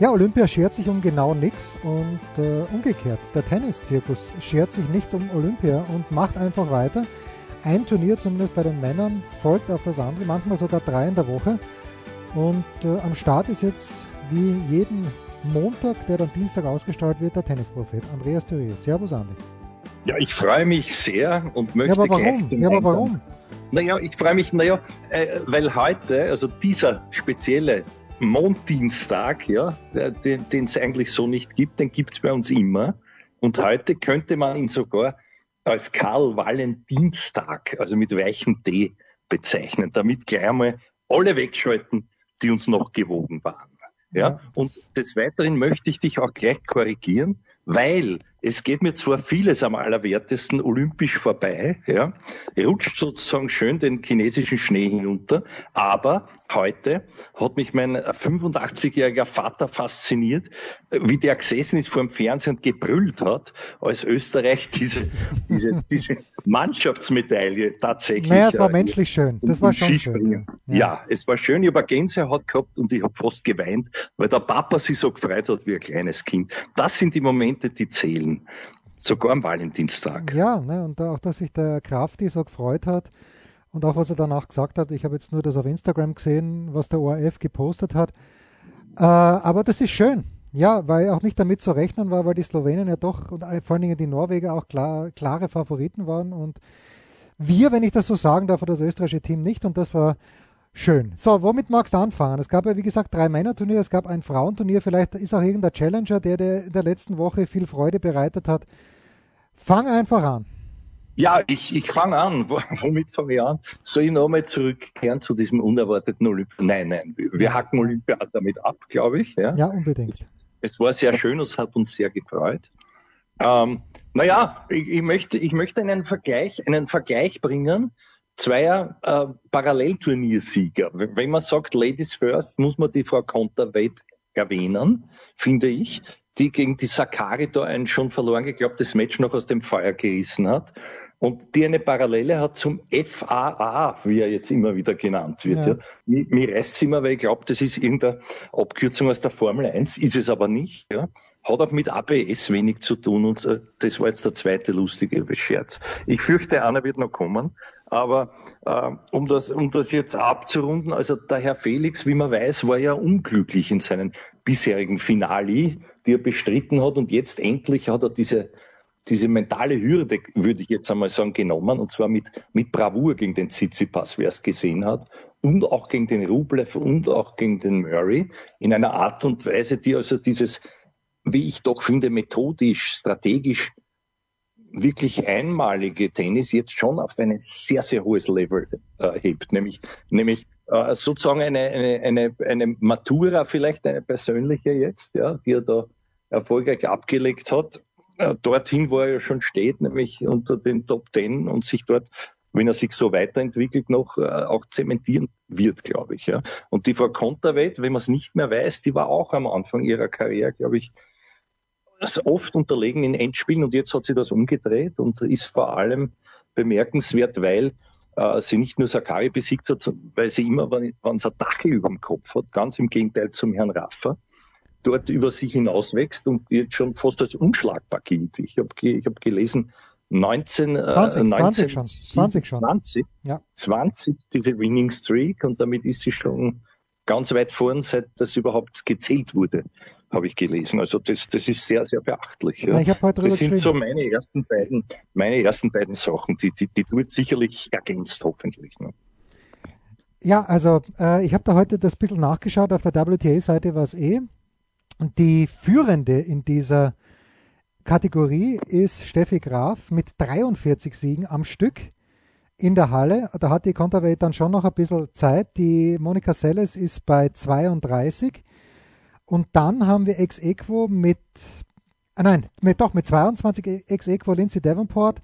Ja, Olympia schert sich um genau nichts und äh, umgekehrt. Der Tenniszirkus schert sich nicht um Olympia und macht einfach weiter. Ein Turnier, zumindest bei den Männern, folgt auf das andere, manchmal sogar drei in der Woche. Und äh, am Start ist jetzt wie jeden Montag, der dann Dienstag ausgestrahlt wird, der Tennisprophet Andreas Thürius. Servus, Andi. Ja, ich freue mich sehr und möchte ja, aber warum? Ja, aber warum? Naja, ich freue mich, naja, äh, weil heute, also dieser spezielle Monddienstag, ja, den es eigentlich so nicht gibt, den gibt es bei uns immer. Und heute könnte man ihn sogar als Karl-Valentinstag, also mit weichem D bezeichnen, damit gleich einmal alle wegschalten, die uns noch gewogen waren. Ja? ja. Und des Weiteren möchte ich dich auch gleich korrigieren, weil es geht mir zwar vieles am allerwertesten olympisch vorbei, ja, rutscht sozusagen schön den chinesischen Schnee hinunter, aber heute hat mich mein 85-jähriger Vater fasziniert, wie der gesessen ist vor dem Fernsehen und gebrüllt hat, als Österreich diese, diese, diese Mannschaftsmedaille tatsächlich. Naja, es war äh, menschlich schön. Das war schon schön. Ja. ja. es war schön. Ich habe Gänsehaut gehabt und ich habe fast geweint, weil der Papa sich so gefreut hat wie ein kleines Kind. Das sind die Momente, die zählen. Sogar am Valentinstag. Ja, ne, und auch, dass sich der Krafti so gefreut hat und auch, was er danach gesagt hat. Ich habe jetzt nur das auf Instagram gesehen, was der ORF gepostet hat. Äh, aber das ist schön. Ja, weil auch nicht damit zu rechnen war, weil die Slowenen ja doch und vor allen Dingen die Norweger auch klar, klare Favoriten waren und wir, wenn ich das so sagen darf, das österreichische Team nicht und das war Schön. So, womit magst du anfangen? Es gab ja, wie gesagt, drei Männerturniere, es gab ein Frauenturnier. Vielleicht ist auch irgendein Challenger, der, der in der letzten Woche viel Freude bereitet hat. Fang einfach an. Ja, ich, ich fange an. Womit fange ich an? Soll ich nochmal zurückkehren zu diesem unerwarteten Olympia? Nein, nein. Wir hacken Olympia damit ab, glaube ich. Ja, ja unbedingt. Es, es, war sehr schön, es hat uns sehr gefreut. Ähm, naja, ich, ich, möchte, ich möchte einen Vergleich, einen Vergleich bringen zweier äh, Parallelturniersieger. Wenn man sagt Ladies First, muss man die Frau Konterweit erwähnen, finde ich, die gegen die Sakari da ein schon verloren geglaubtes Match noch aus dem Feuer gerissen hat und die eine Parallele hat zum FAA, wie er jetzt immer wieder genannt wird. Ja. Ja. Mir, reißt es immer, weil ich glaube, das ist irgendeine Abkürzung aus der Formel 1, ist es aber nicht. Ja hat auch mit ABS wenig zu tun und äh, das war jetzt der zweite lustige Scherz. Ich fürchte, einer wird noch kommen, aber äh, um, das, um das jetzt abzurunden, also der Herr Felix, wie man weiß, war ja unglücklich in seinen bisherigen Finali, die er bestritten hat und jetzt endlich hat er diese diese mentale Hürde, würde ich jetzt einmal sagen, genommen, und zwar mit, mit Bravour gegen den Tsitsipas, wer es gesehen hat, und auch gegen den Rublev und auch gegen den Murray, in einer Art und Weise, die also dieses wie ich doch finde, methodisch, strategisch wirklich einmalige Tennis jetzt schon auf ein sehr, sehr hohes Level äh, hebt, nämlich, nämlich äh, sozusagen eine, eine, eine, eine Matura, vielleicht eine persönliche jetzt, ja, die er da erfolgreich abgelegt hat, äh, dorthin, wo er ja schon steht, nämlich unter den Top Ten und sich dort wenn er sich so weiterentwickelt, noch äh, auch zementieren wird, glaube ich. Ja. Und die Frau Konterweit, wenn man es nicht mehr weiß, die war auch am Anfang ihrer Karriere, glaube ich, oft unterlegen in Endspielen und jetzt hat sie das umgedreht und ist vor allem bemerkenswert, weil äh, sie nicht nur Sakari besiegt hat, weil sie immer, wenn, sie ein Dachel über dem Kopf hat, ganz im Gegenteil zum Herrn Raffer, dort über sich hinauswächst und jetzt schon fast als unschlagbar gilt. Ich habe ich hab gelesen, 19, 20, äh, 19 20 schon. 20 schon. 20, ja. 20 diese Winning Streak und damit ist sie schon ganz weit vorn, seit das überhaupt gezählt wurde, habe ich gelesen. Also das, das ist sehr, sehr beachtlich. Ja. Ich heute das sind so meine ersten beiden, meine ersten beiden Sachen, die, die, die du jetzt sicherlich ergänzt, hoffentlich. Ne? Ja, also äh, ich habe da heute das bisschen nachgeschaut, auf der WTA-Seite war es eh. Und die Führende in dieser Kategorie ist Steffi Graf mit 43 Siegen am Stück in der Halle. Da hat die Contaveit dann schon noch ein bisschen Zeit. Die Monika Seles ist bei 32. Und dann haben wir ex equo mit, ah nein, mit, doch mit 22 ex equo Lindsay Davenport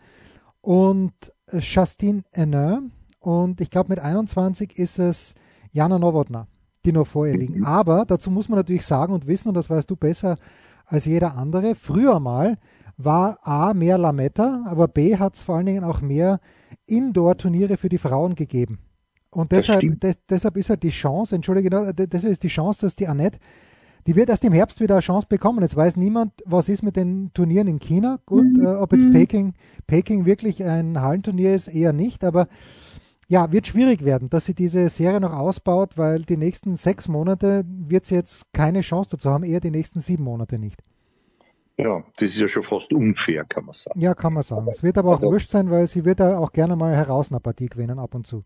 und Justine Henin. Und ich glaube, mit 21 ist es Jana Nowotna, die noch vor ihr liegen. Mhm. Aber dazu muss man natürlich sagen und wissen, und das weißt du besser als jeder andere, früher mal war A mehr Lametta, aber B hat es vor allen Dingen auch mehr Indoor-Turniere für die Frauen gegeben. Und deshalb, des, deshalb ist halt die Chance, entschuldige, deshalb ist die Chance, dass die Annette, die wird erst im Herbst wieder eine Chance bekommen. Jetzt weiß niemand, was ist mit den Turnieren in China. Gut, mhm. äh, ob jetzt mhm. Peking, Peking wirklich ein Hallenturnier ist, eher nicht, aber ja, wird schwierig werden, dass sie diese Serie noch ausbaut, weil die nächsten sechs Monate wird sie jetzt keine Chance dazu haben, eher die nächsten sieben Monate nicht. Ja, das ist ja schon fast unfair, kann man sagen. Ja, kann man sagen. Es wird aber auch wurscht sein, weil sie wird da auch gerne mal heraus eine Partie gewinnen ab und zu.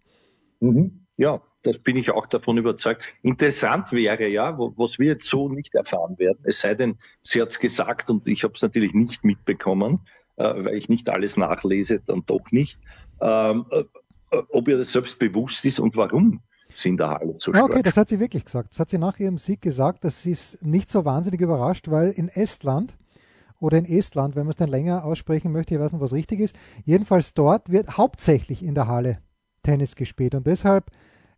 Mhm. Ja, das bin ich auch davon überzeugt. Interessant wäre ja, was wir jetzt so nicht erfahren werden, es sei denn, sie hat es gesagt und ich habe es natürlich nicht mitbekommen, äh, weil ich nicht alles nachlese, dann doch nicht. Ähm, äh, ob ihr das selbst bewusst ist und warum sie in der Halle so stark. Okay, das hat sie wirklich gesagt. Das hat sie nach ihrem Sieg gesagt, dass sie ist nicht so wahnsinnig überrascht, weil in Estland oder in Estland, wenn man es dann länger aussprechen möchte, ich weiß nicht, was richtig ist, jedenfalls dort wird hauptsächlich in der Halle Tennis gespielt und deshalb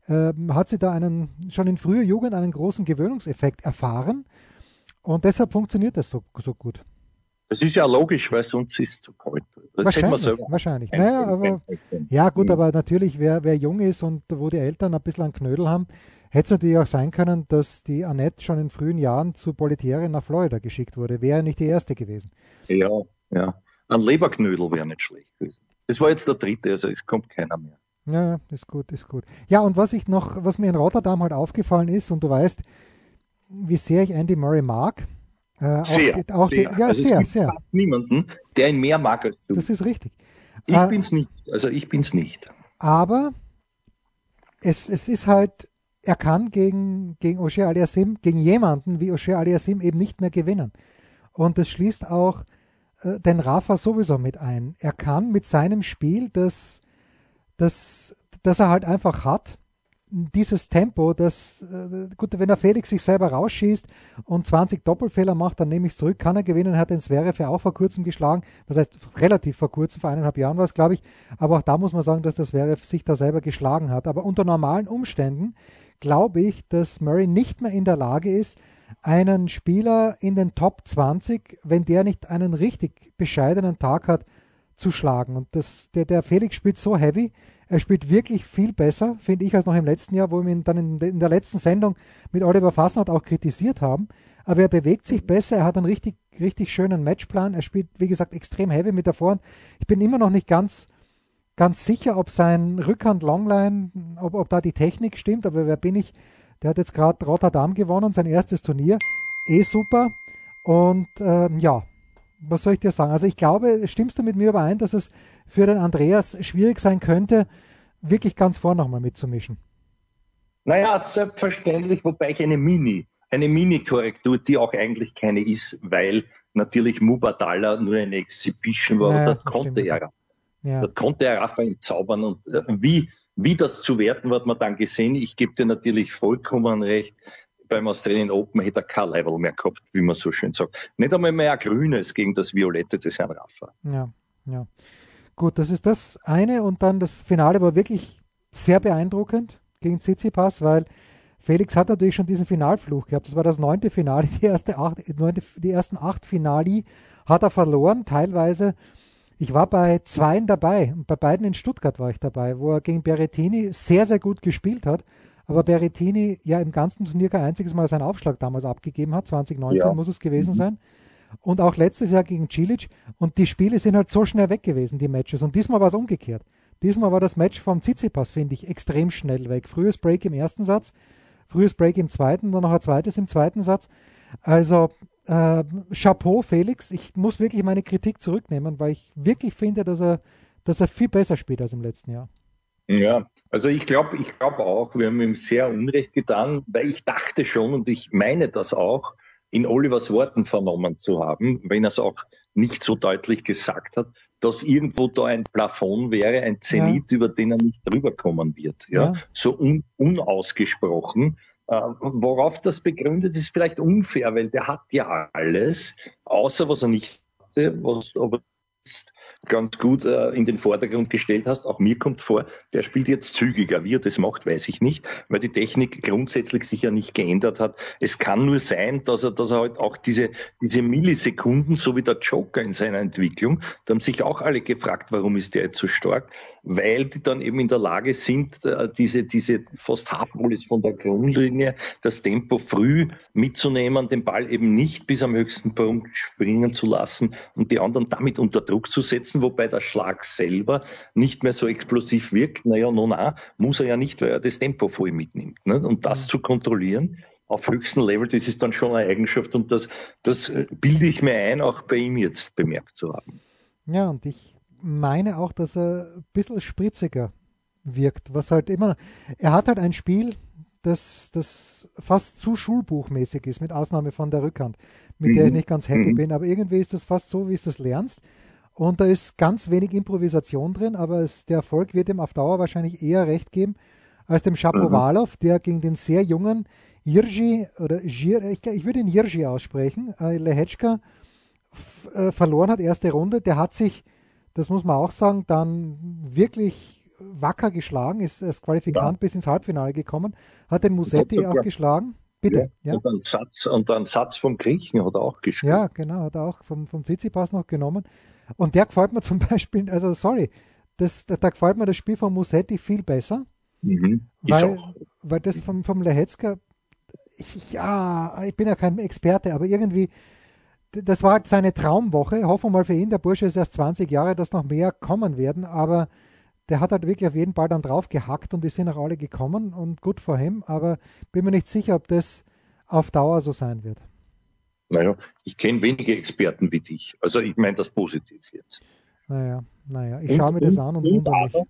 äh, hat sie da einen, schon in früher Jugend einen großen Gewöhnungseffekt erfahren und deshalb funktioniert das so, so gut. Das ist ja logisch, weil sonst ist es zu kalt. Das wahrscheinlich, wahrscheinlich. Naja, aber, ja gut, aber natürlich, wer, wer jung ist und wo die Eltern ein bisschen einen Knödel haben, hätte es natürlich auch sein können, dass die Annette schon in frühen Jahren zu Politiere nach Florida geschickt wurde. Wäre nicht die erste gewesen. Ja, ja. Ein Leberknödel wäre nicht schlecht gewesen. Das war jetzt der dritte, also es kommt keiner mehr. Ja, ja, ist gut, ist gut. Ja, und was ich noch, was mir in Rotterdam halt aufgefallen ist, und du weißt, wie sehr ich Andy Murray mag, äh, sehr. Auch, auch sehr. Die, ja, also sehr, sehr. niemanden, der ihn mehr mag als du. Das ist richtig. Ich äh, bin's nicht. Also ich bin's nicht. Aber es, es ist halt, er kann gegen, gegen O'Shea Aliasim, gegen jemanden wie O'Shea Aliasim eben nicht mehr gewinnen. Und das schließt auch äh, den Rafa sowieso mit ein. Er kann mit seinem Spiel, das, das, das er halt einfach hat, dieses Tempo, das, äh, gut, wenn der Felix sich selber rausschießt und 20 Doppelfehler macht, dann nehme ich es zurück, kann er gewinnen, hat den Zverev ja auch vor kurzem geschlagen, das heißt relativ vor kurzem, vor eineinhalb Jahren war es, glaube ich, aber auch da muss man sagen, dass der Zverev sich da selber geschlagen hat, aber unter normalen Umständen glaube ich, dass Murray nicht mehr in der Lage ist, einen Spieler in den Top 20, wenn der nicht einen richtig bescheidenen Tag hat, zu schlagen und das, der, der Felix spielt so heavy, er spielt wirklich viel besser, finde ich, als noch im letzten Jahr, wo wir ihn dann in, in der letzten Sendung mit Oliver Fassnacht auch kritisiert haben. Aber er bewegt sich besser, er hat einen richtig, richtig schönen Matchplan. Er spielt, wie gesagt, extrem heavy mit der Vorhand. Ich bin immer noch nicht ganz, ganz sicher, ob sein Rückhand-Longline, ob, ob da die Technik stimmt. Aber wer bin ich? Der hat jetzt gerade Rotterdam gewonnen, sein erstes Turnier. Eh super. Und ähm, ja, was soll ich dir sagen? Also ich glaube, stimmst du mit mir überein, dass es für den Andreas schwierig sein könnte, wirklich ganz vorne nochmal mitzumischen? Naja, selbstverständlich, wobei ich eine Mini, eine Mini-Korrektur, die auch eigentlich keine ist, weil natürlich Mubadala nur eine Exhibition war, naja, das konnte er. Ja. Das konnte er Rafa entzaubern und äh, wie, wie das zu werten wird man dann gesehen. Ich gebe dir natürlich vollkommen recht beim Australian Open hätte er kein Level mehr gehabt, wie man so schön sagt. Nicht einmal mehr ein grünes gegen das Violette des Herrn Raffa. Ja, ja. Gut, das ist das eine und dann das Finale war wirklich sehr beeindruckend gegen Tsitsipas, weil Felix hat natürlich schon diesen Finalfluch gehabt. Das war das neunte Finale, die, erste acht, neunte, die ersten acht Finali hat er verloren, teilweise. Ich war bei zweien dabei bei beiden in Stuttgart war ich dabei, wo er gegen Berrettini sehr, sehr gut gespielt hat aber Berrettini ja im ganzen Turnier kein einziges Mal seinen Aufschlag damals abgegeben hat. 2019 ja. muss es gewesen mhm. sein. Und auch letztes Jahr gegen Cilic. Und die Spiele sind halt so schnell weg gewesen, die Matches. Und diesmal war es umgekehrt. Diesmal war das Match vom Tsitsipas, finde ich, extrem schnell weg. Frühes Break im ersten Satz, frühes Break im zweiten, dann noch ein zweites im zweiten Satz. Also äh, Chapeau, Felix. Ich muss wirklich meine Kritik zurücknehmen, weil ich wirklich finde, dass er, dass er viel besser spielt als im letzten Jahr. Ja, also ich glaube, ich glaube auch, wir haben ihm sehr Unrecht getan, weil ich dachte schon und ich meine das auch, in Olivers Worten vernommen zu haben, wenn er es auch nicht so deutlich gesagt hat, dass irgendwo da ein Plafond wäre, ein Zenit, ja. über den er nicht drüber kommen wird. Ja, ja. so un unausgesprochen, Äh, worauf das begründet, ist vielleicht unfair, weil der hat ja alles, außer was er nicht hatte, was aber ganz gut äh, in den Vordergrund gestellt hast. Auch mir kommt vor, der spielt jetzt zügiger. Wie er das macht, weiß ich nicht, weil die Technik grundsätzlich sich ja nicht geändert hat. Es kann nur sein, dass er, dass er halt auch diese, diese Millisekunden, so wie der Joker in seiner Entwicklung, da haben sich auch alle gefragt, warum ist der jetzt so stark? Weil die dann eben in der Lage sind, äh, diese, diese fast Halbmolis von der Grundlinie, das Tempo früh mitzunehmen, den Ball eben nicht bis am höchsten Punkt springen zu lassen und die anderen damit unter Druck zu setzen setzen, wobei der Schlag selber nicht mehr so explosiv wirkt. Naja, no, na, muss er ja nicht, weil er das Tempo voll mitnimmt. Ne? Und das mhm. zu kontrollieren auf höchstem Level, das ist dann schon eine Eigenschaft und das, das äh, bilde ich mir ein, auch bei ihm jetzt bemerkt zu haben. Ja, und ich meine auch, dass er ein bisschen spritziger wirkt, was halt immer, er hat halt ein Spiel, das, das fast zu schulbuchmäßig ist, mit Ausnahme von der Rückhand, mit mhm. der ich mhm. nicht ganz happy mhm. bin, aber irgendwie ist das fast so, wie es das lernst. Und da ist ganz wenig Improvisation drin, aber es, der Erfolg wird ihm auf Dauer wahrscheinlich eher recht geben als dem Shapovalov, mhm. der gegen den sehr jungen Irji oder Gir, ich, ich, würde ihn Irji aussprechen, äh, Lehechka äh, verloren hat, erste Runde. Der hat sich, das muss man auch sagen, dann wirklich wacker geschlagen, ist als Qualifikant ja. bis ins Halbfinale gekommen, hat den Musetti auch geschlagen. Bitte. Ja, ja. Und, einen Satz, und einen Satz vom Griechen hat er auch gespielt. Ja, genau, hat er auch vom, vom Tsitsipas noch genommen. Und der gefällt mir zum Beispiel, also sorry, das, da, da gefällt mir das Spiel von Musetti viel besser. Mhm. Weil, weil das vom, vom Lehetzka, ich, ja, ich bin ja kein Experte, aber irgendwie, das war halt seine Traumwoche. Hoffen wir mal für ihn, der Bursche ist erst 20 Jahre, dass noch mehr kommen werden, aber der hat halt wirklich auf jeden Ball dann drauf gehackt und die sind auch alle gekommen und gut vor ihm, aber bin mir nicht sicher, ob das auf Dauer so sein wird. Naja, ich kenne wenige Experten wie dich. Also ich meine das positiv jetzt. Naja, naja, ich schaue mir das an und, und aber,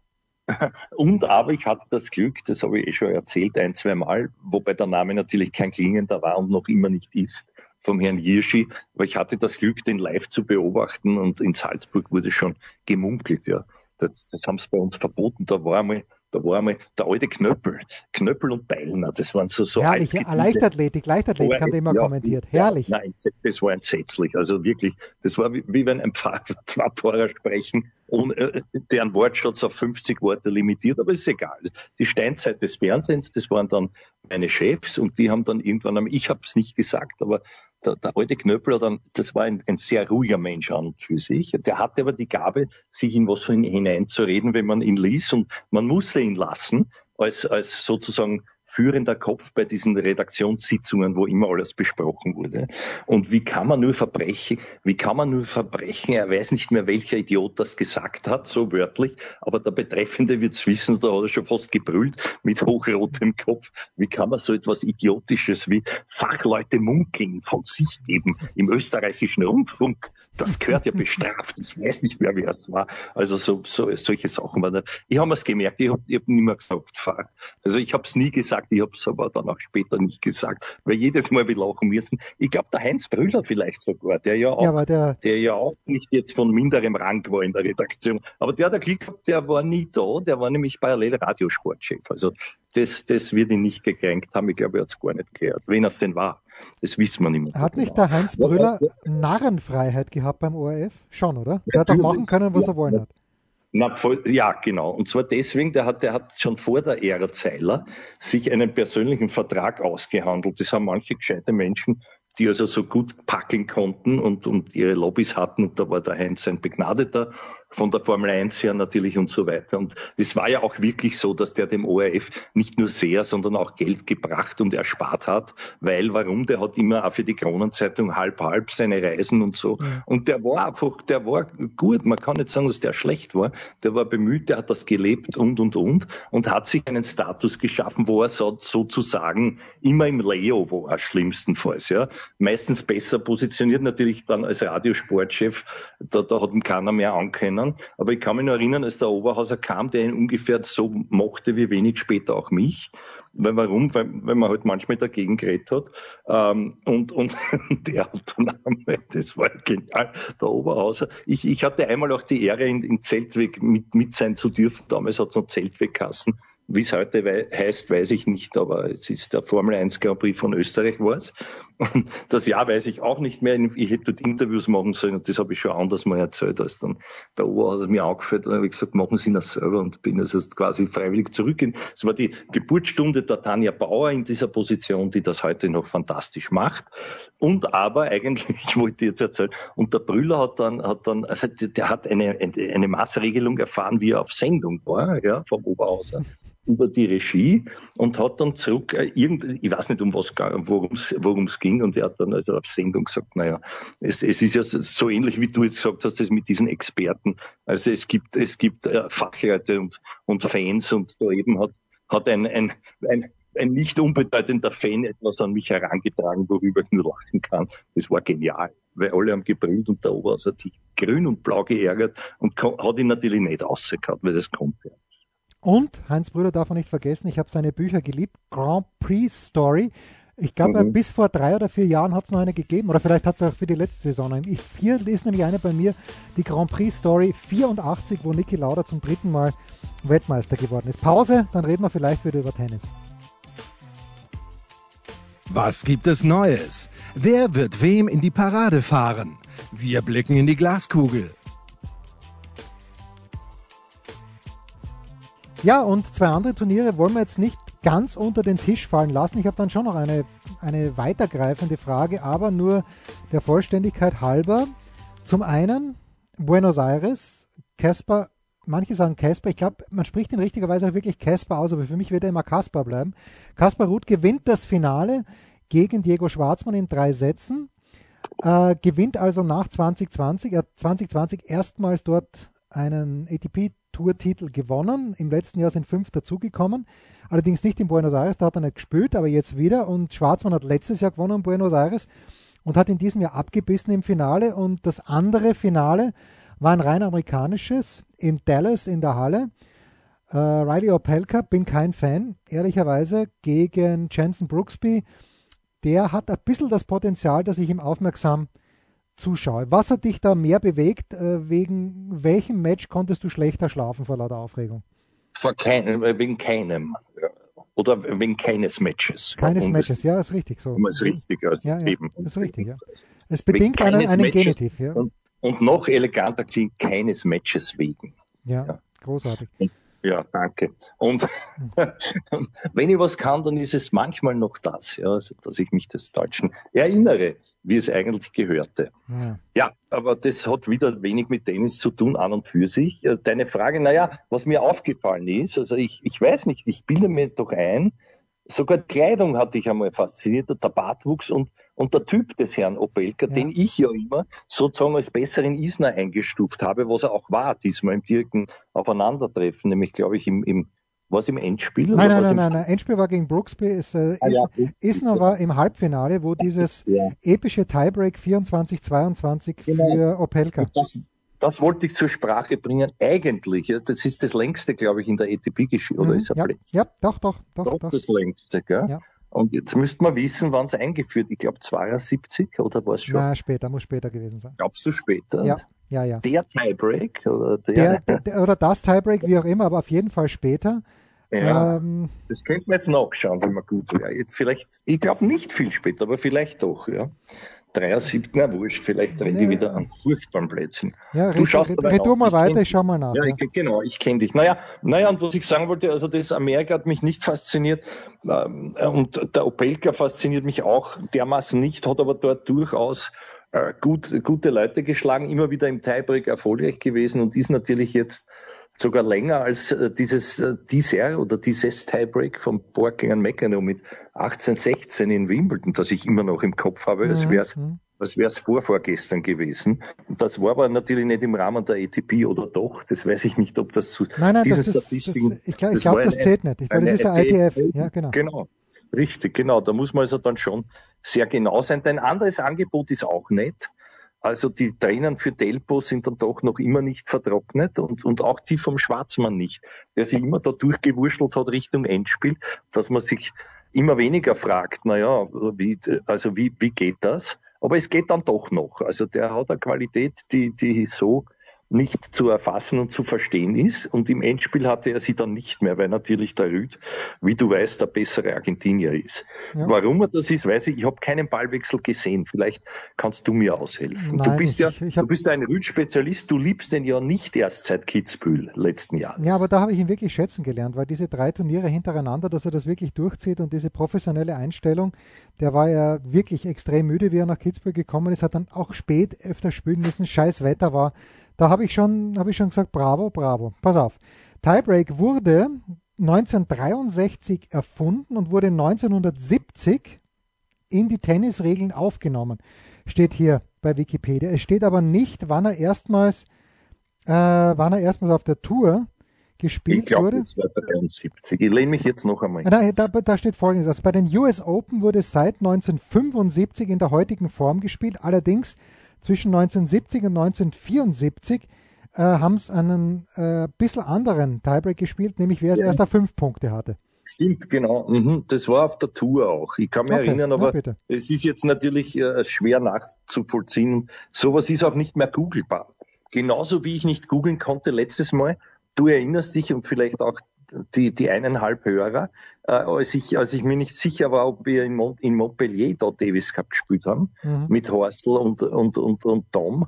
und aber ich hatte das Glück, das habe ich eh schon erzählt, ein, zwei Mal, wobei der Name natürlich kein klingender war und noch immer nicht ist, vom Herrn Hirschi, aber ich hatte das Glück, den live zu beobachten und in Salzburg wurde schon gemunkelt, ja. Das, das haben sie bei uns verboten. Da war einmal da war einmal der alte Knöppel, Knöppel und Beilner, das waren so so. Herrlich, Leichtathletik, Leichtathletik haben die immer ja, kommentiert. Herrlich. Ja, nein, das war entsetzlich. Also wirklich, das war wie, wie wenn ein Pfarrer, zwei Pfarrer sprechen, und, äh, deren Wortschatz auf 50 Worte limitiert, aber ist egal. Die Steinzeit des Fernsehens, das waren dann meine Chefs und die haben dann irgendwann, ich habe es nicht gesagt, aber der, der alte Knöppel, dann, das war ein, ein, sehr ruhiger Mensch an und für sich. Der hatte aber die Gabe, sich in was hineinzureden, wenn man ihn ließ und man musste ihn lassen, als, als sozusagen führender Kopf bei diesen Redaktionssitzungen, wo immer alles besprochen wurde. Und wie kann man nur verbrechen, wie kann man nur verbrechen, er weiß nicht mehr, welcher Idiot das gesagt hat, so wörtlich, aber der Betreffende wird es wissen, da hat er schon fast gebrüllt mit hochrotem Kopf. Wie kann man so etwas Idiotisches wie Fachleute munkeln von sich geben im österreichischen Rundfunk? Das gehört ja bestraft. Ich weiß nicht mehr, wer es war. Also so, so solche Sachen waren da. Ich habe es gemerkt, ich habe hab nicht mehr gesagt, Also ich habe es nie gesagt, gesagt, ich habe es aber dann auch später nicht gesagt, weil jedes Mal wir lachen müssen. Ich glaube, der Heinz Brüller vielleicht sogar, der ja auch, ja, der, der, ja auch nicht jetzt von minderem Rang war in der Redaktion, aber der hat ein Glück gehabt, der war nie da, der war nämlich parallel Radiosportchef. Also das, das wird ihn nicht gekränkt haben, ich glaube, er hat es gar nicht gehört, wen es denn war. Das wissen wir nicht mehr. Hat nicht genau. der Heinz Brüller Narrenfreiheit gehabt beim ORF? Schon, oder? Der hat doch machen können, was ja, er wollen hat. Na, voll, ja, genau. Und zwar deswegen, der hat, der hat schon vor der Ära Zeiler sich einen persönlichen Vertrag ausgehandelt. Das haben manche gescheite Menschen, die also so gut packeln konnten und, und ihre Lobbys hatten. Und da war der Heinz ein begnadeter von der Formel 1 her natürlich und so weiter. Und es war ja auch wirklich so, dass der dem ORF nicht nur sehr, sondern auch Geld gebracht und erspart hat, weil warum? Der hat immer auch für die Kronenzeitung halb halb seine Reisen und so. Ja. Und der war einfach, der war gut. Man kann nicht sagen, dass der schlecht war. Der war bemüht, der hat das gelebt und und und und hat sich einen Status geschaffen, wo er so, sozusagen immer im Leo war, schlimmstenfalls. Ja, meistens besser positioniert natürlich dann als Radiosportchef. Da, da hat ihn keiner mehr ankennen kennen. Aber ich kann mich nur erinnern, als der Oberhauser kam, der ihn ungefähr so mochte wie wenig später auch mich. Weil warum? Weil, weil man halt manchmal dagegen geredet hat. Ähm, und, und der einmal, das war genial, der Oberhauser. Ich, ich hatte einmal auch die Ehre, in, in Zeltweg mit, mit sein zu dürfen. Damals hat es noch Zeltwegkassen Wie es heute wei heißt, weiß ich nicht, aber es ist der Formel 1 Grand Prix von Österreich war es. Und das Jahr weiß ich auch nicht mehr. Ich hätte dort Interviews machen sollen und das habe ich schon anders mal erzählt, als dann der Oberhauser mir angefällt. Dann habe ich gesagt, machen Sie das selber und bin also quasi freiwillig zurückgehen. Es war die Geburtsstunde der Tanja Bauer in dieser Position, die das heute noch fantastisch macht. Und aber eigentlich, ich wollte jetzt erzählen, und der Brüller hat dann, hat dann, also der hat eine, eine Maßregelung erfahren, wie er auf Sendung war, ja, vom Oberhauser über die Regie und hat dann zurück, äh, irgend, ich weiß nicht, um was worum es ging, und er hat dann also auf Sendung gesagt, naja, es, es ist ja so ähnlich, wie du jetzt gesagt hast, das mit diesen Experten. Also es gibt, es gibt äh, Fachleute und, und Fans und da eben hat, hat ein, ein, ein, ein nicht unbedeutender Fan etwas an mich herangetragen, worüber ich nur lachen kann. Das war genial, weil alle haben gebrüllt und der Oberhaus hat sich grün und blau geärgert und hat ihn natürlich nicht rausgehauen, weil das konnte er. Und Heinz Brüder darf man nicht vergessen, ich habe seine Bücher geliebt. Grand Prix Story. Ich glaube, mhm. bis vor drei oder vier Jahren hat es noch eine gegeben, oder vielleicht hat es auch für die letzte Saison eine. Ich, vier ist nämlich eine bei mir, die Grand Prix Story 84, wo Niki Lauda zum dritten Mal Weltmeister geworden ist. Pause, dann reden wir vielleicht wieder über Tennis. Was gibt es Neues? Wer wird wem in die Parade fahren? Wir blicken in die Glaskugel. Ja, und zwei andere Turniere wollen wir jetzt nicht ganz unter den Tisch fallen lassen. Ich habe dann schon noch eine, eine weitergreifende Frage, aber nur der Vollständigkeit halber. Zum einen Buenos Aires, Casper, manche sagen Casper, ich glaube, man spricht ihn richtigerweise auch wirklich Casper aus, aber für mich wird er immer Casper bleiben. Kaspar Ruth gewinnt das Finale gegen Diego Schwarzmann in drei Sätzen, äh, gewinnt also nach 2020, er hat 2020 erstmals dort einen ATP Tourtitel gewonnen. Im letzten Jahr sind fünf dazugekommen. Allerdings nicht in Buenos Aires, da hat er nicht gespielt, aber jetzt wieder. Und Schwarzmann hat letztes Jahr gewonnen in Buenos Aires und hat in diesem Jahr abgebissen im Finale. Und das andere Finale war ein rein amerikanisches in Dallas in der Halle. Uh, Riley Opelka, bin kein Fan, ehrlicherweise, gegen Jensen Brooksby. Der hat ein bisschen das Potenzial, dass ich ihm aufmerksam zuschaue. Was hat dich da mehr bewegt? Äh, wegen welchem Match konntest du schlechter schlafen vor lauter Aufregung? Vor keinem, äh, wegen keinem. Oder wegen keines Matches. Keines Matches, ja, ist richtig so. Ist richtig, also ja, ja, eben. Ist richtig, ja. Es bedingt einen, einen Genitiv, ja. Und, und, noch eleganter klingt keines Matches wegen. Ja, ja. großartig. Ja, danke. Und wenn ich was kann, dann ist es manchmal noch das, ja, also, dass ich mich des Deutschen erinnere wie es eigentlich gehörte. Ja. ja. aber das hat wieder wenig mit Tennis zu tun, an und für sich. Äh, deine Frage, naja, was mir aufgefallen ist, also ich, ich weiß nicht, ich bilde mir doch ein, sogar Kleidung hatte ich einmal fasziniert, der Bartwuchs und, und der Typ des Herrn Opelka, ja. den ich ja immer sozusagen als besseren Isner eingestuft habe, was er auch war, diesmal im direkten Aufeinandertreffen, nämlich glaube ich im, im was im Endspiel? Nein, nein, nein, nein, nein. Endspiel war gegen Brooksby. Es, äh, ah, ja, Isner war im Halbfinale, wo dieses ja. epische Tiebreak 24-22 genau. für Opelka. Das, das wollte ich zur Sprache bringen. Eigentlich, das ist das längste, glaube ich, in der ATP-Geschichte, oder mhm, ist er ja, ja, doch, doch, doch. Doch, doch. das längste, gell? Ja. Und jetzt müsste man wissen, wann es eingeführt. Ich glaube 72 oder war es schon? Na, später, muss später gewesen sein. Glaubst du später? Ja, ja, ja. Der Tiebreak oder der? der, der oder das Tiebreak, wie auch immer, aber auf jeden Fall später. Ja, ähm, das könnte man jetzt nachschauen, wenn man gut wäre. Jetzt vielleicht, ich glaube nicht viel später, aber vielleicht doch, ja. 73, na wurscht, vielleicht rede nee. ich wieder an furchtbaren Plätzen. Ja, du red, schaust red, red du mal weiter, ich schau mal nach. Ja, ja. Ich, genau, ich kenne dich. Naja, naja, und was ich sagen wollte, also das Amerika hat mich nicht fasziniert ähm, und der Opelka fasziniert mich auch dermaßen nicht, hat aber dort durchaus äh, gut, gute Leute geschlagen, immer wieder im Tiebreak erfolgreich gewesen und ist natürlich jetzt sogar länger als äh, dieses äh, dieser oder dieses Tiebreak von Borg gegen Meccano mit 1816 in Wimbledon, das ich immer noch im Kopf habe, als wäre es mhm. als wäre es vorvorgestern gewesen. Und das war aber natürlich nicht im Rahmen der ATP oder doch. Das weiß ich nicht, ob das zu nein, nein, diesen das ist, Das, ich glaube, glaub, das zählt nicht. Ich glaube, das ist ja ITF. Ja, genau. Genau. Richtig, genau. Da muss man also dann schon sehr genau sein. Ein anderes Angebot ist auch nett. Also die Tränen für Delpo sind dann doch noch immer nicht vertrocknet und, und auch die vom Schwarzmann nicht, der sich immer da durchgewurschtelt hat Richtung Endspiel, dass man sich immer weniger fragt, naja, wie, also wie, wie geht das? Aber es geht dann doch noch. Also der hat eine Qualität, die, die so nicht zu erfassen und zu verstehen ist. Und im Endspiel hatte er sie dann nicht mehr, weil natürlich der Rüd, wie du weißt, der bessere Argentinier ist. Ja. Warum er das ist, weiß ich. Ich habe keinen Ballwechsel gesehen. Vielleicht kannst du mir aushelfen. Nein, du bist ja, ich, du bist ein Rüd-Spezialist. Du liebst den ja nicht erst seit Kitzbühel letzten Jahr. Ja, aber da habe ich ihn wirklich schätzen gelernt, weil diese drei Turniere hintereinander, dass er das wirklich durchzieht und diese professionelle Einstellung, der war ja wirklich extrem müde, wie er nach Kitzbühel gekommen ist, hat dann auch spät öfter spielen müssen. Scheiß Wetter war da habe ich, schon, hab ich schon gesagt, bravo, bravo. Pass auf. Tiebreak wurde 1963 erfunden und wurde 1970 in die Tennisregeln aufgenommen. Steht hier bei Wikipedia. Es steht aber nicht, wann er erstmals, äh, wann er erstmals auf der Tour gespielt ich glaub, wurde. Das war 73. Ich lehne mich jetzt noch einmal. Nein, da, da steht folgendes. Also bei den US Open wurde seit 1975 in der heutigen Form gespielt. Allerdings zwischen 1970 und 1974 äh, haben es einen äh, bisschen anderen Tiebreak gespielt, nämlich wer es ja. erst auf fünf Punkte hatte. Stimmt, genau. Mhm. Das war auf der Tour auch. Ich kann mich okay. erinnern, aber ja, es ist jetzt natürlich äh, schwer nachzuvollziehen. Sowas ist auch nicht mehr googelbar. Genauso wie ich nicht googeln konnte letztes Mal. Du erinnerst dich und vielleicht auch die, die eineinhalb Hörer, äh, als, ich, als ich mir nicht sicher war, ob wir in, Mont, in Montpellier da Davis Cup gespielt haben, mhm. mit Horstl und, und, und, und Tom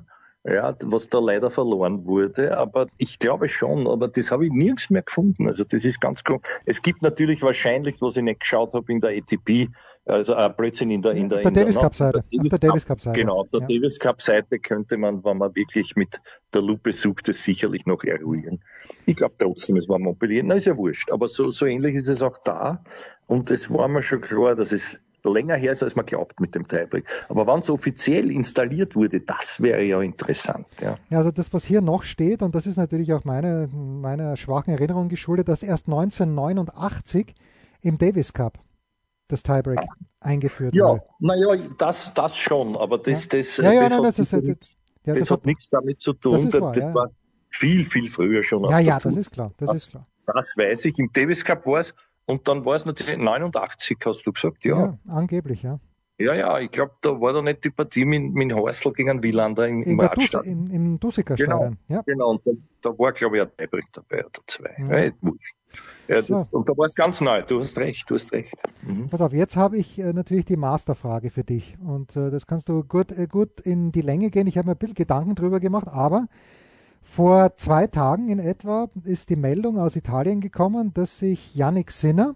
ja, was da leider verloren wurde. Aber ich glaube schon, aber das habe ich nirgends mehr gefunden. Also das ist ganz klar. Es gibt natürlich wahrscheinlich, was ich nicht geschaut habe in der ATP, also äh, Blödsinn in der in der, der Davis Cup Seite. Auf der Davis Cup Seite. Genau, auf der ja. Davis Cup Seite könnte man, wenn man wirklich mit der Lupe sucht, es sicherlich noch eruieren. Ich glaube trotzdem, es war Montpellier. Na, ist ja wurscht. Aber so, so ähnlich ist es auch da. Und es war mir schon klar, dass es länger her ist, als man glaubt mit dem Tiebreak. Aber wann es offiziell installiert wurde, das wäre ja interessant. Ja. ja, also das, was hier noch steht, und das ist natürlich auch meine, meiner schwachen Erinnerung geschuldet, dass erst 1989 im Davis Cup das Tiebreak ah. eingeführt ja, wurde. Naja, das, das schon, aber das, ja. das, ja, ja, das, nein, das, ist, das, das, das hat, nichts damit zu tun. Das, ist wahr, das war viel, viel früher schon. Ja, ja, das ist klar. Das, ist klar. Das weiß ich. Im Davis Cup war es und dann war es natürlich 89, hast du gesagt, ja. Ja, angeblich, ja. Ja, ja, ich glaube, da war da nicht die Partie mit, mit Horstl gegen Wielander im, in im Radstadt. Im, im Dusiker genau, ja. Genau, und da, da war, glaube ich, ein Tiebreak dabei oder zwei. Ja. Ja, ja, so. und da war es ganz neu, du hast recht, du hast recht. Mhm. Pass auf, jetzt habe ich äh, natürlich die Masterfrage für dich und äh, das kannst du gut, äh, gut in die Länge gehen. Ich habe mir ein bisschen Gedanken drüber gemacht, aber vor zwei Tagen in etwa ist die Meldung aus Italien gekommen, dass sich Yannick Sinner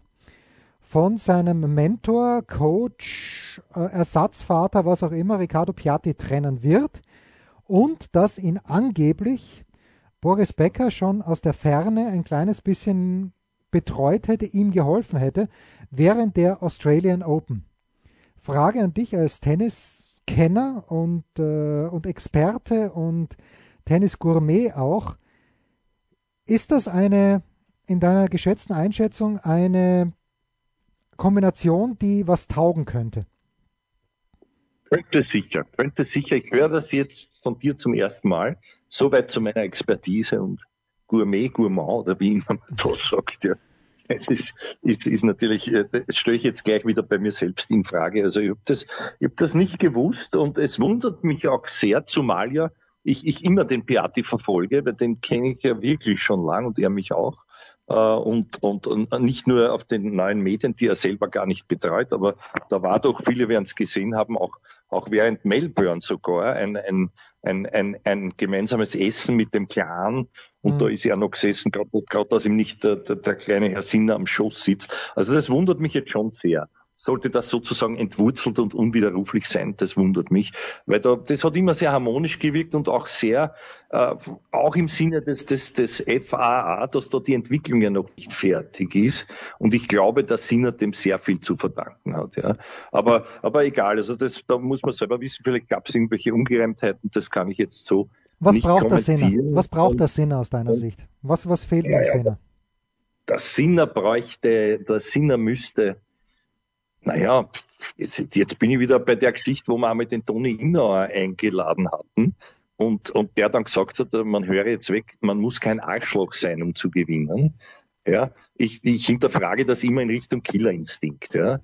von seinem Mentor, Coach, äh, Ersatzvater, was auch immer, Riccardo Piatti trennen wird und dass ihn angeblich Boris Becker schon aus der Ferne ein kleines bisschen betreut hätte, ihm geholfen hätte während der Australian Open. Frage an dich als Tenniskenner und, äh, und Experte und Tennis Gourmet auch. Ist das eine, in deiner geschätzten Einschätzung, eine Kombination, die was taugen könnte? Könnte sicher, könnte sicher. Ich höre das jetzt von dir zum ersten Mal. Soweit zu meiner Expertise und Gourmet, Gourmand oder wie man das sagt. Ja. Es ist, ist, ist natürlich, äh, das stelle ich jetzt gleich wieder bei mir selbst in Frage. Also ich habe das, hab das nicht gewusst und es wundert mich auch sehr, zumal ja ich, ich immer den Beati verfolge, weil den kenne ich ja wirklich schon lang und er mich auch. Äh, und, und, und nicht nur auf den neuen Medien, die er selber gar nicht betreut, aber da war doch, viele werden es gesehen haben, auch, auch während Melbourne sogar ein, ein, ein, ein, ein gemeinsames Essen mit dem Clan. Und mhm. da ist er noch gesessen, gerade dass ihm nicht der, der, der kleine Herr Sinner am Schoß sitzt. Also das wundert mich jetzt schon sehr sollte das sozusagen entwurzelt und unwiderruflich sein. Das wundert mich, weil da, das hat immer sehr harmonisch gewirkt und auch sehr, äh, auch im Sinne des, des, des FAA, dass da die Entwicklung ja noch nicht fertig ist. Und ich glaube, dass Sinner dem sehr viel zu verdanken hat. Ja. Aber, aber egal, also das, da muss man selber wissen, vielleicht gab es irgendwelche Ungereimtheiten, das kann ich jetzt so was nicht braucht der Sinner? Was braucht der Sinner aus deiner Sicht? Was, was fehlt ja, dem Sinner? Der Sinner bräuchte, der Sinner müsste naja, jetzt, jetzt bin ich wieder bei der Geschichte, wo wir einmal den Toni Innauer eingeladen hatten und, und der dann gesagt hat, man höre jetzt weg, man muss kein Arschloch sein, um zu gewinnen. Ja, ich, ich hinterfrage das immer in Richtung Killerinstinkt. Ja.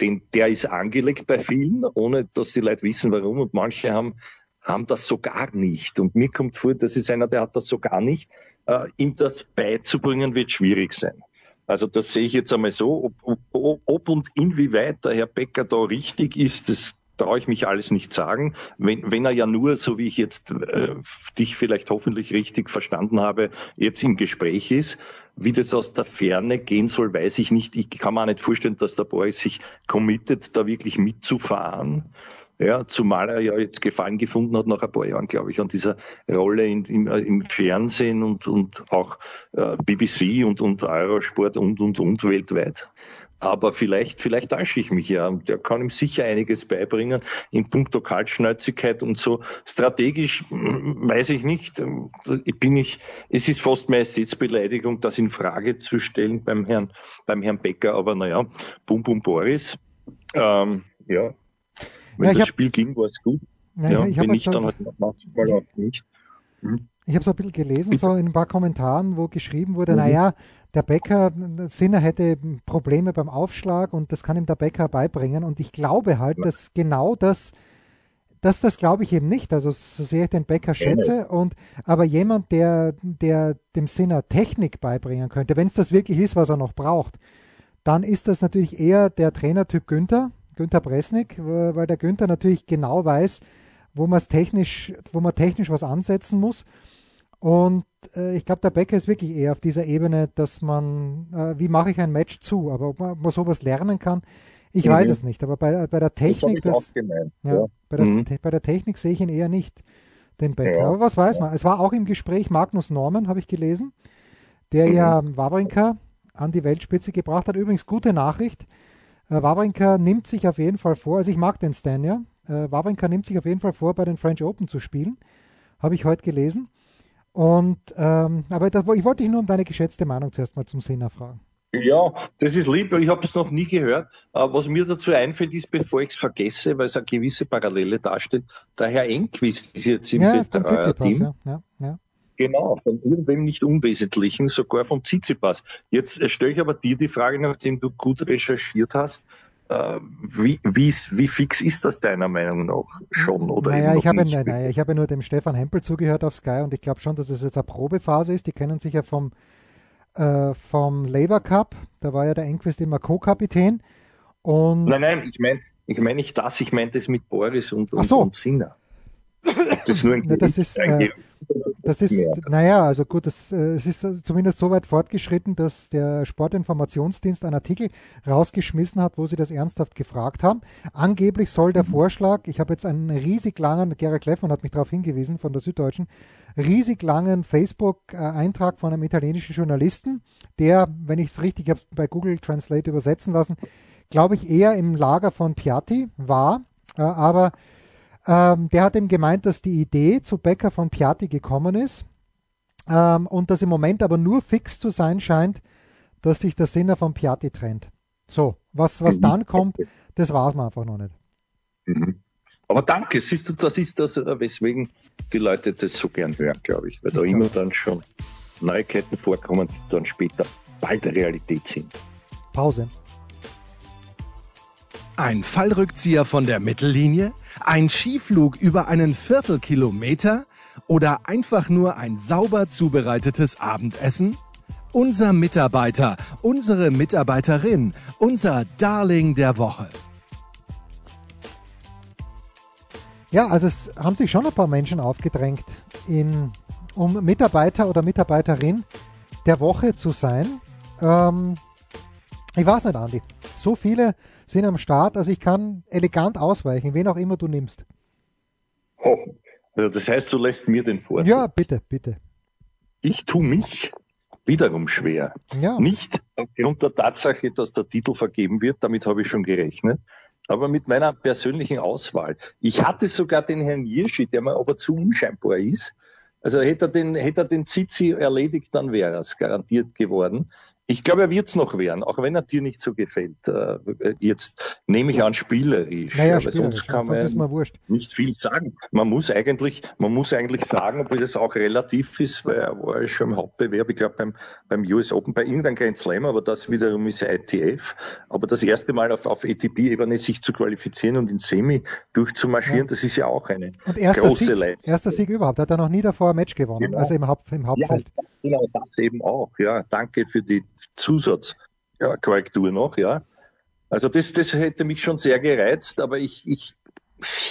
Den, der ist angelegt bei vielen, ohne dass die Leute wissen, warum. Und manche haben, haben das so gar nicht. Und mir kommt vor, das ist einer, der hat das so gar nicht. Äh, ihm das beizubringen, wird schwierig sein. Also das sehe ich jetzt einmal so. Ob, ob, ob und inwieweit der Herr Becker da richtig ist, das traue ich mich alles nicht sagen. Wenn, wenn er ja nur, so wie ich jetzt äh, dich vielleicht hoffentlich richtig verstanden habe, jetzt im Gespräch ist, wie das aus der Ferne gehen soll, weiß ich nicht. Ich kann mir auch nicht vorstellen, dass der Boris sich committet, da wirklich mitzufahren. Ja, zumal er ja jetzt Gefallen gefunden hat nach ein paar Jahren, glaube ich, an dieser Rolle in, im, äh, im Fernsehen und, und auch äh, BBC und, und Eurosport und, und, und weltweit. Aber vielleicht, vielleicht täusche ich mich ja. Der kann ihm sicher einiges beibringen in puncto Kaltschnäuzigkeit und so. Strategisch hm, weiß ich nicht. Ich bin ich, es ist fast Majestätsbeleidigung, das in Frage zu stellen beim Herrn, beim Herrn Becker. Aber naja, Bum Bum Boris. Ähm, ja, wenn ja, das hab, Spiel ging, war es gut. Ja, ja, ich wenn nicht, dann halt manchmal auch nicht. Hm. Ich habe so ein bisschen gelesen, so in ein paar Kommentaren, wo geschrieben wurde, mhm. naja, der Bäcker, Sinner hätte Probleme beim Aufschlag und das kann ihm der Bäcker beibringen. Und ich glaube halt, ja. dass genau das, das, das glaube ich eben nicht. Also so sehr ich den Bäcker schätze. Und aber jemand, der, der dem Sinner Technik beibringen könnte, wenn es das wirklich ist, was er noch braucht, dann ist das natürlich eher der Trainertyp Günther, Günther Bresnik, weil der Günther natürlich genau weiß, wo man technisch, wo man technisch was ansetzen muss. Und äh, ich glaube, der Becker ist wirklich eher auf dieser Ebene, dass man, äh, wie mache ich ein Match zu, aber ob man, ob man sowas lernen kann, ich mhm. weiß es nicht. Aber bei, bei der Technik, das, das ja, ja. Bei, der, mhm. bei der Technik sehe ich ihn eher nicht, den Becker. Ja. Aber was weiß man? Es war auch im Gespräch Magnus Norman, habe ich gelesen, der mhm. ja Wawrinka an die Weltspitze gebracht hat. Übrigens gute Nachricht. Äh, Wawrinka nimmt sich auf jeden Fall vor, also ich mag den Stan, ja. Äh, Wawrinka nimmt sich auf jeden Fall vor, bei den French Open zu spielen. Habe ich heute gelesen. Und ähm, aber das, ich wollte dich nur um deine geschätzte Meinung zuerst mal zum Sinner fragen. Ja, das ist lieb. Ich habe es noch nie gehört. Was mir dazu einfällt, ist, bevor ich es vergesse, weil es eine gewisse Parallele darstellt, der Herr Enquist ist jetzt im ja, Team. Ja, ja, ja. Genau, von irgendwem nicht Unwesentlichen, sogar vom Tsitsipas. Jetzt stelle ich aber dir die Frage, nachdem du gut recherchiert hast, äh, wie, wie, wie fix ist das deiner Meinung nach schon? Oder naja, ich habe, naja, ich habe nur dem Stefan Hempel zugehört auf Sky und ich glaube schon, dass es jetzt eine Probephase ist. Die kennen sich ja vom, äh, vom Labour Cup, da war ja der Enquist immer Co-Kapitän. nein, nein, ich meine ich mein nicht das, ich meine das mit Boris und, und, so. und Sinner. Das ist nur ein, das ist, äh, das ist, naja, also gut, das, äh, es ist zumindest so weit fortgeschritten, dass der Sportinformationsdienst einen Artikel rausgeschmissen hat, wo sie das ernsthaft gefragt haben. Angeblich soll der mhm. Vorschlag, ich habe jetzt einen riesig langen, Gerhard Kleffmann hat mich darauf hingewiesen von der Süddeutschen, riesig langen Facebook-Eintrag von einem italienischen Journalisten, der, wenn ich es richtig habe, bei Google Translate übersetzen lassen, glaube ich, eher im Lager von Piatti war, äh, aber ähm, der hat ihm gemeint, dass die Idee zu Becker von Piatti gekommen ist ähm, und dass im Moment aber nur fix zu sein scheint, dass sich der Sinner von Piatti trennt. So, was, was mhm. dann kommt, das weiß man einfach noch nicht. Mhm. Aber danke, siehst du, das ist das, äh, weswegen die Leute das so gern hören, glaube ich, weil da immer dann schon Neuigkeiten vorkommen, die dann später bald Realität sind. Pause. Ein Fallrückzieher von der Mittellinie? Ein Skiflug über einen Viertelkilometer? Oder einfach nur ein sauber zubereitetes Abendessen? Unser Mitarbeiter, unsere Mitarbeiterin, unser Darling der Woche. Ja, also es haben sich schon ein paar Menschen aufgedrängt, in, um Mitarbeiter oder Mitarbeiterin der Woche zu sein. Ähm, ich weiß nicht, Andi. So viele sind am Start. Also ich kann elegant ausweichen, wen auch immer du nimmst. Oh, also das heißt, du lässt mir den Vortritt. Ja, bitte, bitte. Ich tue mich wiederum schwer. Ja. Nicht aufgrund der Tatsache, dass der Titel vergeben wird, damit habe ich schon gerechnet, aber mit meiner persönlichen Auswahl. Ich hatte sogar den Herrn Jirschi, der mir aber zu unscheinbar ist. Also hätte er den, hätte er den Zizi erledigt, dann wäre es garantiert geworden. Ich glaube, er wird es noch werden, auch wenn er dir nicht so gefällt. Äh, jetzt nehme ich an, spielerisch. Naja, aber sonst kann man sonst ist nicht viel sagen. Man muss eigentlich, man muss eigentlich sagen, obwohl das auch relativ ist, weil er war schon im Hauptbewerb, ich glaube beim, beim US Open, bei irgendeinem Grand Slam, aber das wiederum ist ITF. Aber das erste Mal auf, auf ATP-Ebene sich zu qualifizieren und in Semi durchzumarschieren, ja. das ist ja auch eine und erster große Sieg, Leistung. Erster Sieg überhaupt, hat er noch nie davor ein Match gewonnen, genau. also im, Haupt, im Hauptfeld. Ja, genau, das eben auch, ja. Danke für die Zusatzkorrektur noch, ja. Also das, das hätte mich schon sehr gereizt, aber ich, ich,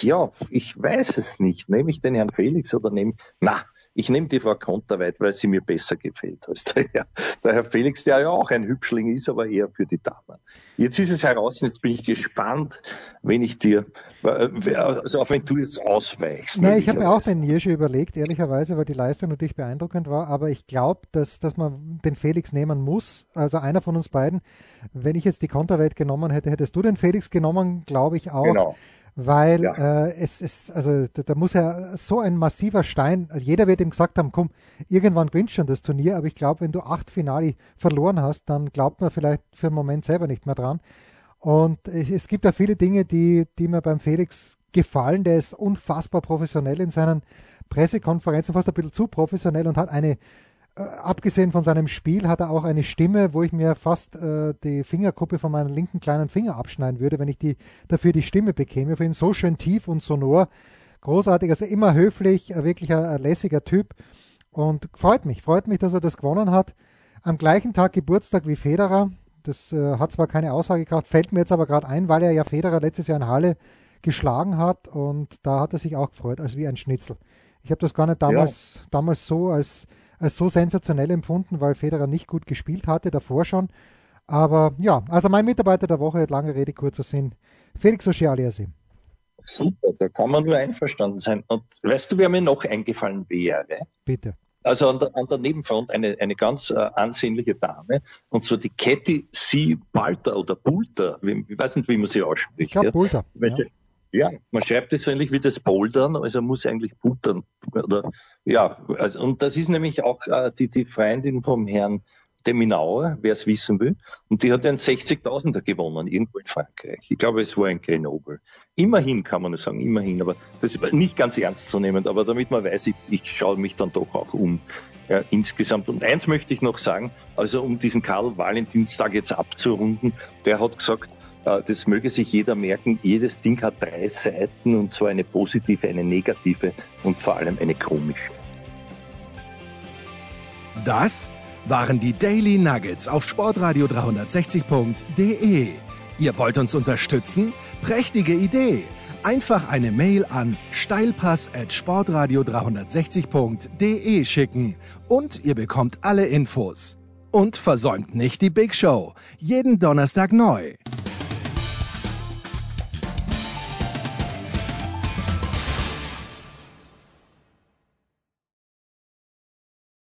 ja, ich weiß es nicht. Nehme ich den Herrn Felix oder nehme, na, ich nehme die Frau Konterweit, weil sie mir besser gefällt als der Herr, der Herr Felix, der ja auch ein Hübschling ist, aber eher für die Damen. Jetzt ist es heraus, jetzt bin ich gespannt, wenn ich dir, also auch wenn du jetzt ausweichst. Nein, ich habe mir auch den Nirsche überlegt, ehrlicherweise, weil die Leistung natürlich beeindruckend war, aber ich glaube, dass, dass man den Felix nehmen muss, also einer von uns beiden. Wenn ich jetzt die Konterweit genommen hätte, hättest du den Felix genommen, glaube ich auch. Genau weil ja. äh, es ist, also da, da, muss ja so ein massiver Stein, also jeder wird ihm gesagt haben, komm, irgendwann gewinnst schon das Turnier, aber ich glaube, wenn du acht Finale verloren hast, dann glaubt man vielleicht für einen Moment selber nicht mehr dran. Und es gibt ja viele Dinge, die, die mir beim Felix gefallen. Der ist unfassbar professionell in seinen Pressekonferenzen, fast ein bisschen zu professionell und hat eine äh, abgesehen von seinem Spiel hat er auch eine Stimme, wo ich mir fast äh, die Fingerkuppe von meinem linken kleinen Finger abschneiden würde, wenn ich die, dafür die Stimme bekäme. Für ihn so schön tief und sonor. Großartig, also immer höflich, äh, wirklich ein, ein lässiger Typ. Und freut mich, freut mich, dass er das gewonnen hat. Am gleichen Tag Geburtstag wie Federer. Das äh, hat zwar keine Aussagekraft, fällt mir jetzt aber gerade ein, weil er ja Federer letztes Jahr in Halle geschlagen hat und da hat er sich auch gefreut, als wie ein Schnitzel. Ich habe das gar nicht damals, ja. damals so als als so sensationell empfunden, weil Federer nicht gut gespielt hatte, davor schon. Aber ja, also mein Mitarbeiter der Woche hat lange Rede, kurzer Sinn. Felix Ocealiasi. Super, da kann man nur einverstanden sein. Und weißt du, wer mir noch eingefallen wäre? Bitte. Also an der, an der Nebenfront eine, eine ganz äh, ansehnliche Dame, und zwar die Cathy C. Balter oder Bulter, ich weiß nicht, wie man sie ausspricht. Ich glaube, Bulter. Ja. Ja, man schreibt es so ähnlich wie das Bouldern, also muss eigentlich buttern. Oder, ja, also, und das ist nämlich auch äh, die, die Freundin vom Herrn Deminauer, wer es wissen will. Und die hat einen 60.000er gewonnen, irgendwo in Frankreich. Ich glaube, es war ein Grenoble. Immerhin kann man nur sagen, immerhin, aber das ist nicht ganz ernst zu nehmen, aber damit man weiß, ich, ich schaue mich dann doch auch um. Ja, insgesamt. Und eins möchte ich noch sagen, also um diesen Karl Valentinstag jetzt abzurunden, der hat gesagt, das möge sich jeder merken. Jedes Ding hat drei Seiten und zwar eine positive, eine negative und vor allem eine komische. Das waren die Daily Nuggets auf Sportradio 360.de. Ihr wollt uns unterstützen? Prächtige Idee! Einfach eine Mail an steilpass at sportradio 360.de schicken und ihr bekommt alle Infos. Und versäumt nicht die Big Show. Jeden Donnerstag neu.